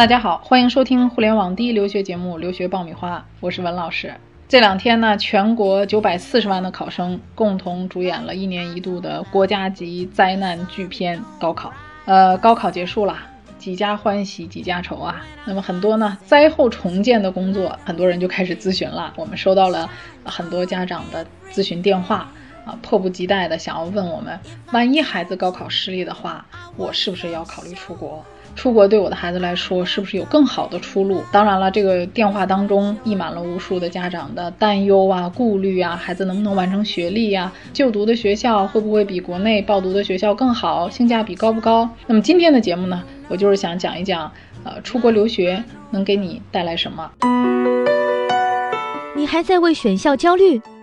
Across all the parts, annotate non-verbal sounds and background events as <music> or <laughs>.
大家好，欢迎收听互联网第一留学节目《留学爆米花》，我是文老师。这两天呢，全国九百四十万的考生共同主演了一年一度的国家级灾难巨片——高考。呃，高考结束了，几家欢喜几家愁啊。那么很多呢，灾后重建的工作，很多人就开始咨询了。我们收到了很多家长的咨询电话啊，迫不及待的想要问我们：万一孩子高考失利的话，我是不是要考虑出国？出国对我的孩子来说，是不是有更好的出路？当然了，这个电话当中溢满了无数的家长的担忧啊、顾虑啊，孩子能不能完成学历呀？就读的学校会不会比国内报读的学校更好？性价比高不高？那么今天的节目呢，我就是想讲一讲，呃，出国留学能给你带来什么？你还在为选校焦虑？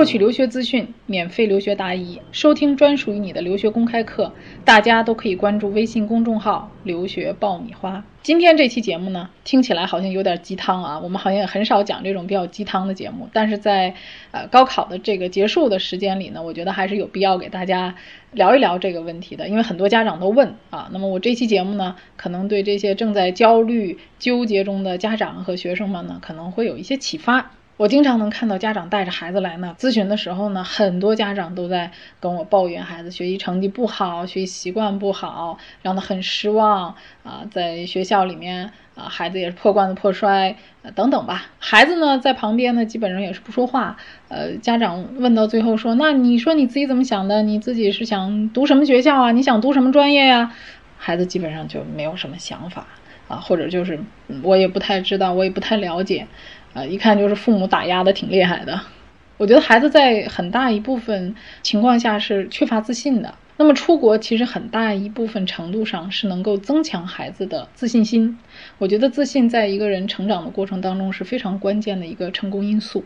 获取留学资讯，免费留学答疑，收听专属于你的留学公开课，大家都可以关注微信公众号“留学爆米花”。今天这期节目呢，听起来好像有点鸡汤啊，我们好像也很少讲这种比较鸡汤的节目。但是在呃高考的这个结束的时间里呢，我觉得还是有必要给大家聊一聊这个问题的，因为很多家长都问啊。那么我这期节目呢，可能对这些正在焦虑纠结中的家长和学生们呢，可能会有一些启发。我经常能看到家长带着孩子来呢咨询的时候呢，很多家长都在跟我抱怨孩子学习成绩不好，学习习惯不好，让他很失望啊，在学校里面啊，孩子也是破罐子破摔，呃等等吧。孩子呢在旁边呢，基本上也是不说话。呃，家长问到最后说：“那你说你自己怎么想的？你自己是想读什么学校啊？你想读什么专业呀？”孩子基本上就没有什么想法啊，或者就是我也不太知道，我也不太了解。呃，一看就是父母打压的挺厉害的。我觉得孩子在很大一部分情况下是缺乏自信的。那么出国其实很大一部分程度上是能够增强孩子的自信心。我觉得自信在一个人成长的过程当中是非常关键的一个成功因素。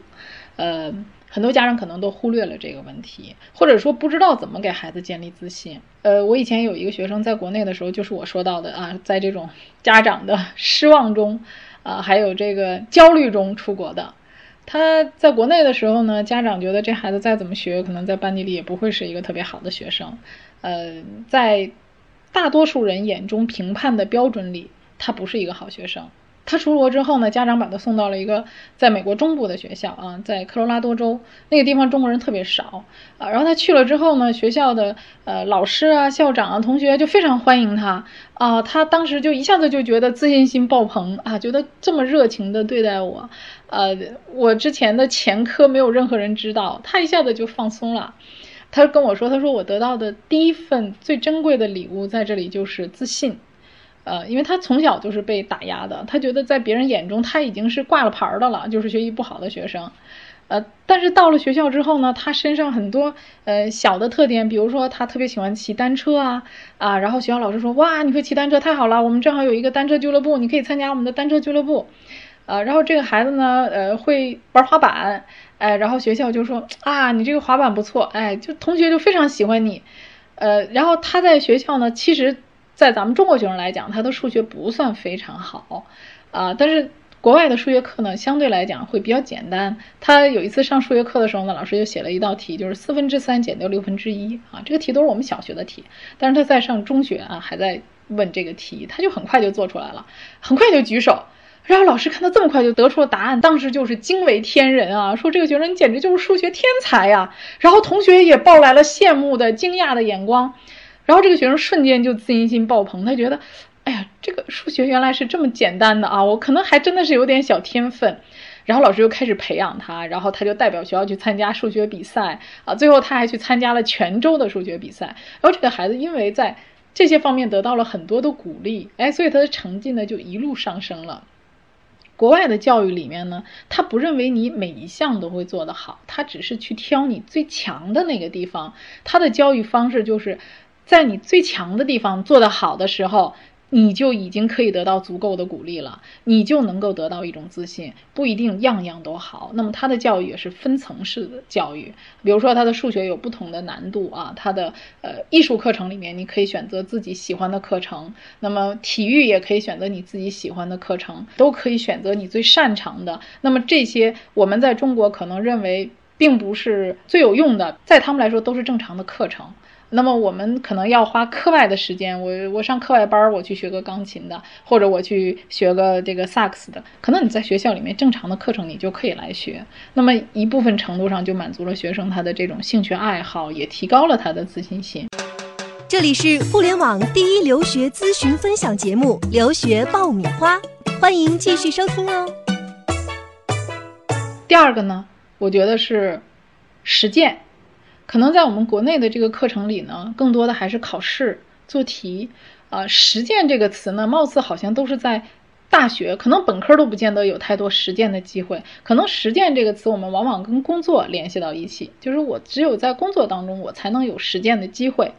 呃，很多家长可能都忽略了这个问题，或者说不知道怎么给孩子建立自信。呃，我以前有一个学生在国内的时候，就是我说到的啊，在这种家长的失望中。啊，还有这个焦虑中出国的，他在国内的时候呢，家长觉得这孩子再怎么学，可能在班级里也不会是一个特别好的学生。呃，在大多数人眼中评判的标准里，他不是一个好学生。他出国之后呢，家长把他送到了一个在美国中部的学校啊，在科罗拉多州那个地方中国人特别少啊。然后他去了之后呢，学校的呃老师啊、校长啊、同学就非常欢迎他啊。他当时就一下子就觉得自信心爆棚啊，觉得这么热情的对待我，呃，我之前的前科没有任何人知道，他一下子就放松了。他跟我说，他说我得到的第一份最珍贵的礼物在这里就是自信。呃，因为他从小就是被打压的，他觉得在别人眼中他已经是挂了牌的了，就是学习不好的学生。呃，但是到了学校之后呢，他身上很多呃小的特点，比如说他特别喜欢骑单车啊啊，然后学校老师说哇，你会骑单车太好了，我们正好有一个单车俱乐部，你可以参加我们的单车俱乐部。呃，然后这个孩子呢，呃，会玩滑板，哎，然后学校就说啊，你这个滑板不错，哎，就同学就非常喜欢你。呃，然后他在学校呢，其实。在咱们中国学生来讲，他的数学不算非常好，啊，但是国外的数学课呢，相对来讲会比较简单。他有一次上数学课的时候呢，老师就写了一道题，就是四分之三减掉六分之一啊，这个题都是我们小学的题，但是他在上中学啊，还在问这个题，他就很快就做出来了，很快就举手，然后老师看他这么快就得出了答案，当时就是惊为天人啊，说这个学生你简直就是数学天才呀，然后同学也抱来了羡慕的、惊讶的眼光。然后这个学生瞬间就自信心爆棚，他觉得，哎呀，这个数学原来是这么简单的啊！我可能还真的是有点小天分。然后老师又开始培养他，然后他就代表学校去参加数学比赛啊，最后他还去参加了泉州的数学比赛。然后这个孩子因为在这些方面得到了很多的鼓励，哎，所以他的成绩呢就一路上升了。国外的教育里面呢，他不认为你每一项都会做得好，他只是去挑你最强的那个地方。他的教育方式就是。在你最强的地方做得好的时候，你就已经可以得到足够的鼓励了，你就能够得到一种自信，不一定样样都好。那么他的教育也是分层式的教育，比如说他的数学有不同的难度啊，他的呃艺术课程里面你可以选择自己喜欢的课程，那么体育也可以选择你自己喜欢的课程，都可以选择你最擅长的。那么这些我们在中国可能认为并不是最有用的，在他们来说都是正常的课程。那么我们可能要花课外的时间，我我上课外班，我去学个钢琴的，或者我去学个这个萨克斯的。可能你在学校里面正常的课程你就可以来学，那么一部分程度上就满足了学生他的这种兴趣爱好，也提高了他的自信心。这里是互联网第一留学咨询分享节目《留学爆米花》，欢迎继续收听哦。第二个呢，我觉得是实践。可能在我们国内的这个课程里呢，更多的还是考试做题，啊，实践这个词呢，貌似好像都是在大学，可能本科都不见得有太多实践的机会。可能实践这个词，我们往往跟工作联系到一起，就是我只有在工作当中，我才能有实践的机会，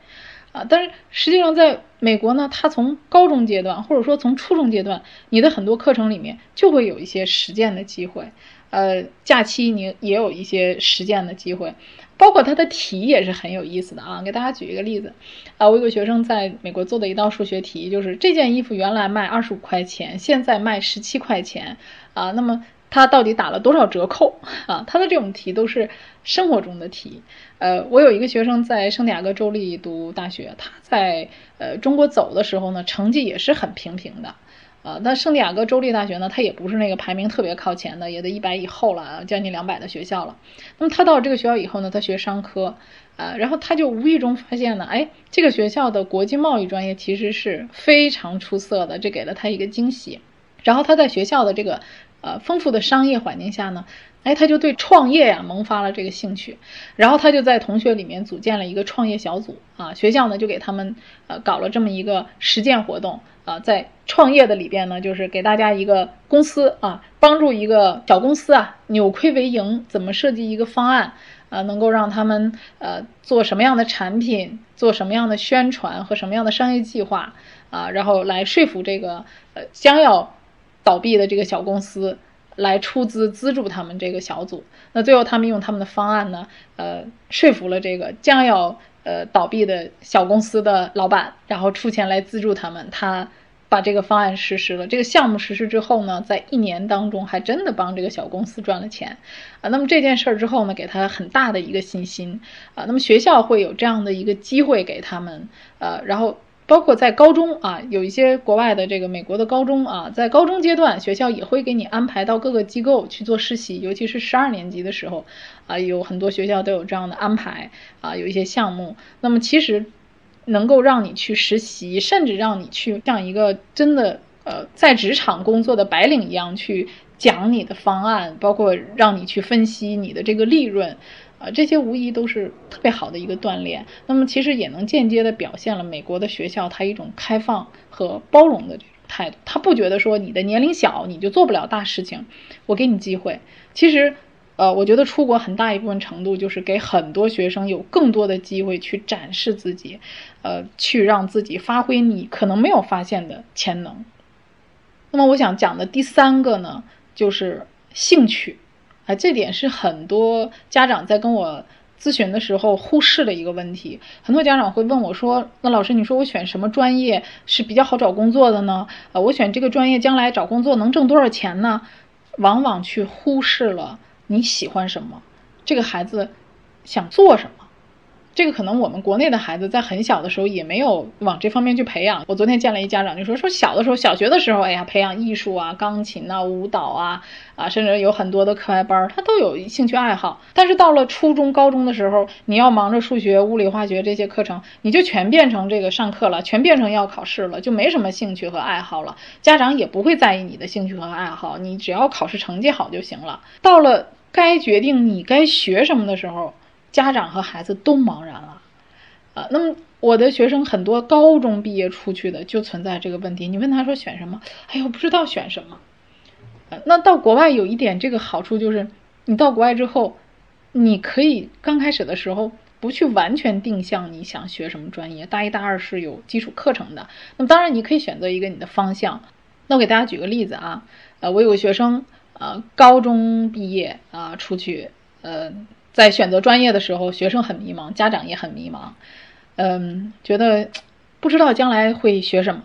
啊，但是实际上在美国呢，它从高中阶段或者说从初中阶段，你的很多课程里面就会有一些实践的机会，呃，假期你也有一些实践的机会。包括它的题也是很有意思的啊，给大家举一个例子，啊，我有个学生在美国做的一道数学题，就是这件衣服原来卖二十五块钱，现在卖十七块钱，啊，那么他到底打了多少折扣 <laughs> 啊？他的这种题都是生活中的题，呃，我有一个学生在圣地亚哥州立读大学，他在呃中国走的时候呢，成绩也是很平平的。呃，那圣地亚哥州立大学呢，它也不是那个排名特别靠前的，也得一百以后了，将近两百的学校了。那么他到这个学校以后呢，他学商科，呃，然后他就无意中发现呢，哎，这个学校的国际贸易专业其实是非常出色的，这给了他一个惊喜。然后他在学校的这个呃丰富的商业环境下呢，哎，他就对创业呀萌发了这个兴趣。然后他就在同学里面组建了一个创业小组啊，学校呢就给他们呃搞了这么一个实践活动。啊，在创业的里边呢，就是给大家一个公司啊，帮助一个小公司啊扭亏为盈，怎么设计一个方案啊，能够让他们呃做什么样的产品，做什么样的宣传和什么样的商业计划啊，然后来说服这个呃将要倒闭的这个小公司来出资资助他们这个小组。那最后他们用他们的方案呢，呃，说服了这个将要。呃，倒闭的小公司的老板，然后出钱来资助他们，他把这个方案实施了。这个项目实施之后呢，在一年当中还真的帮这个小公司赚了钱啊。那么这件事儿之后呢，给他很大的一个信心啊。那么学校会有这样的一个机会给他们，呃，然后。包括在高中啊，有一些国外的这个美国的高中啊，在高中阶段，学校也会给你安排到各个机构去做实习，尤其是十二年级的时候，啊，有很多学校都有这样的安排啊，有一些项目。那么其实能够让你去实习，甚至让你去像一个真的呃在职场工作的白领一样去讲你的方案，包括让你去分析你的这个利润。啊，这些无疑都是特别好的一个锻炼。那么，其实也能间接的表现了美国的学校它一种开放和包容的这种态度。他不觉得说你的年龄小你就做不了大事情，我给你机会。其实，呃，我觉得出国很大一部分程度就是给很多学生有更多的机会去展示自己，呃，去让自己发挥你可能没有发现的潜能。那么，我想讲的第三个呢，就是兴趣。啊，这点是很多家长在跟我咨询的时候忽视的一个问题。很多家长会问我说：“那老师，你说我选什么专业是比较好找工作的呢？啊，我选这个专业将来找工作能挣多少钱呢？”往往去忽视了你喜欢什么，这个孩子想做什么。这个可能我们国内的孩子在很小的时候也没有往这方面去培养。我昨天见了一家长就说，说小的时候小学的时候，哎呀，培养艺术啊、钢琴啊、舞蹈啊，啊，甚至有很多的课外班，他都有兴趣爱好。但是到了初中、高中的时候，你要忙着数学、物理、化学这些课程，你就全变成这个上课了，全变成要考试了，就没什么兴趣和爱好了。家长也不会在意你的兴趣和爱好，你只要考试成绩好就行了。到了该决定你该学什么的时候。家长和孩子都茫然了，啊，那么我的学生很多高中毕业出去的就存在这个问题。你问他说选什么？哎呦，不知道选什么。呃，那到国外有一点这个好处就是，你到国外之后，你可以刚开始的时候。不去完全定向你想学什么专业。大一、大二是有基础课程的，那么当然你可以选择一个你的方向。那我给大家举个例子啊，呃，我有个学生，呃，高中毕业啊，出去，呃，在选择专业的时候，学生很迷茫，家长也很迷茫，嗯，觉得 <tsk> 不知道将来会学什么，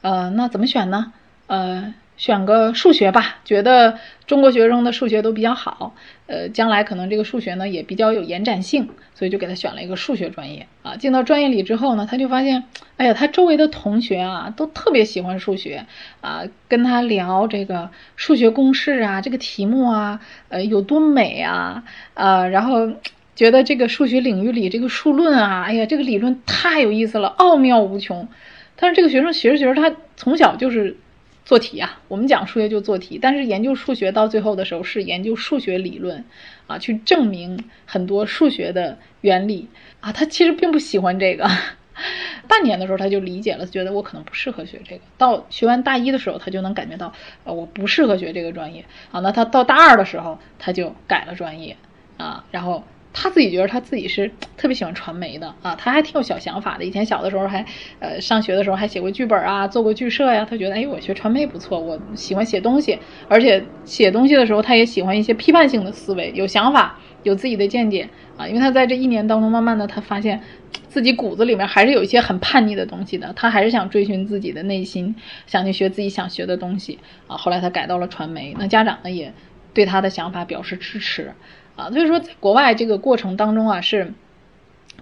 呃，那怎么选呢？呃。选个数学吧，觉得中国学生的数学都比较好，呃，将来可能这个数学呢也比较有延展性，所以就给他选了一个数学专业啊。进到专业里之后呢，他就发现，哎呀，他周围的同学啊都特别喜欢数学啊，跟他聊这个数学公式啊，这个题目啊，呃，有多美啊，啊，然后觉得这个数学领域里这个数论啊，哎呀，这个理论太有意思了，奥妙无穷。但是这个学生学着学着，他从小就是。做题呀，我们讲数学就做题，但是研究数学到最后的时候是研究数学理论，啊，去证明很多数学的原理啊。他其实并不喜欢这个，<laughs> 半年的时候他就理解了，觉得我可能不适合学这个。到学完大一的时候，他就能感觉到，呃，我不适合学这个专业啊。那他到大二的时候，他就改了专业啊，然后。他自己觉得他自己是特别喜欢传媒的啊，他还挺有小想法的。以前小的时候还，呃，上学的时候还写过剧本啊，做过剧社呀。他觉得，哎，我学传媒不错，我喜欢写东西，而且写东西的时候他也喜欢一些批判性的思维，有想法，有自己的见解啊。因为他在这一年当中，慢慢的他发现自己骨子里面还是有一些很叛逆的东西的，他还是想追寻自己的内心，想去学自己想学的东西啊。后来他改到了传媒，那家长呢也对他的想法表示支持。啊，所以说，在国外这个过程当中啊，是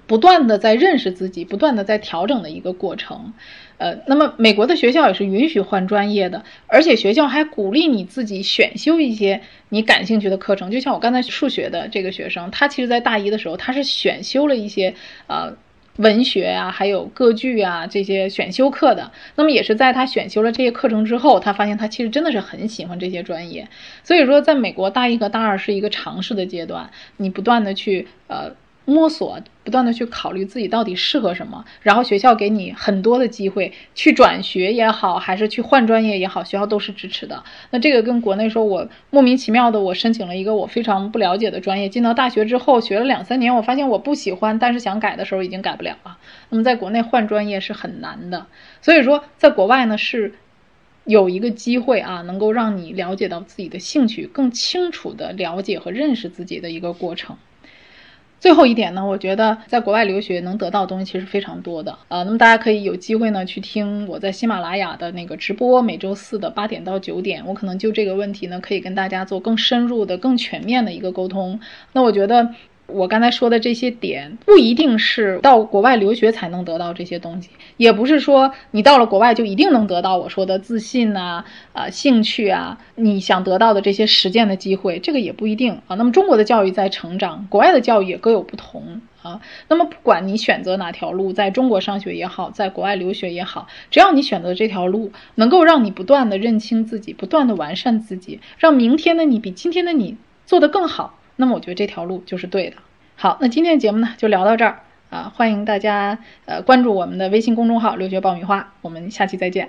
不断的在认识自己，不断的在调整的一个过程。呃，那么美国的学校也是允许换专业的，而且学校还鼓励你自己选修一些你感兴趣的课程。就像我刚才数学的这个学生，他其实在大一的时候，他是选修了一些啊。文学啊，还有歌剧啊这些选修课的，那么也是在他选修了这些课程之后，他发现他其实真的是很喜欢这些专业。所以说，在美国大一和大二是一个尝试的阶段，你不断的去呃。摸索，不断的去考虑自己到底适合什么，然后学校给你很多的机会去转学也好，还是去换专业也好，学校都是支持的。那这个跟国内说，我莫名其妙的我申请了一个我非常不了解的专业，进到大学之后学了两三年，我发现我不喜欢，但是想改的时候已经改不了了。那么在国内换专业是很难的，所以说在国外呢是有一个机会啊，能够让你了解到自己的兴趣，更清楚的了解和认识自己的一个过程。最后一点呢，我觉得在国外留学能得到的东西其实非常多的啊。那么大家可以有机会呢去听我在喜马拉雅的那个直播，每周四的八点到九点，我可能就这个问题呢可以跟大家做更深入的、更全面的一个沟通。那我觉得。我刚才说的这些点，不一定是到国外留学才能得到这些东西，也不是说你到了国外就一定能得到我说的自信呐、啊兴趣啊，你想得到的这些实践的机会，这个也不一定啊。那么中国的教育在成长，国外的教育也各有不同啊。那么不管你选择哪条路，在中国上学也好，在国外留学也好，只要你选择这条路，能够让你不断的认清自己，不断的完善自己，让明天的你比今天的你做得更好。那么我觉得这条路就是对的。好，那今天的节目呢就聊到这儿啊，欢迎大家呃关注我们的微信公众号“留学爆米花”，我们下期再见。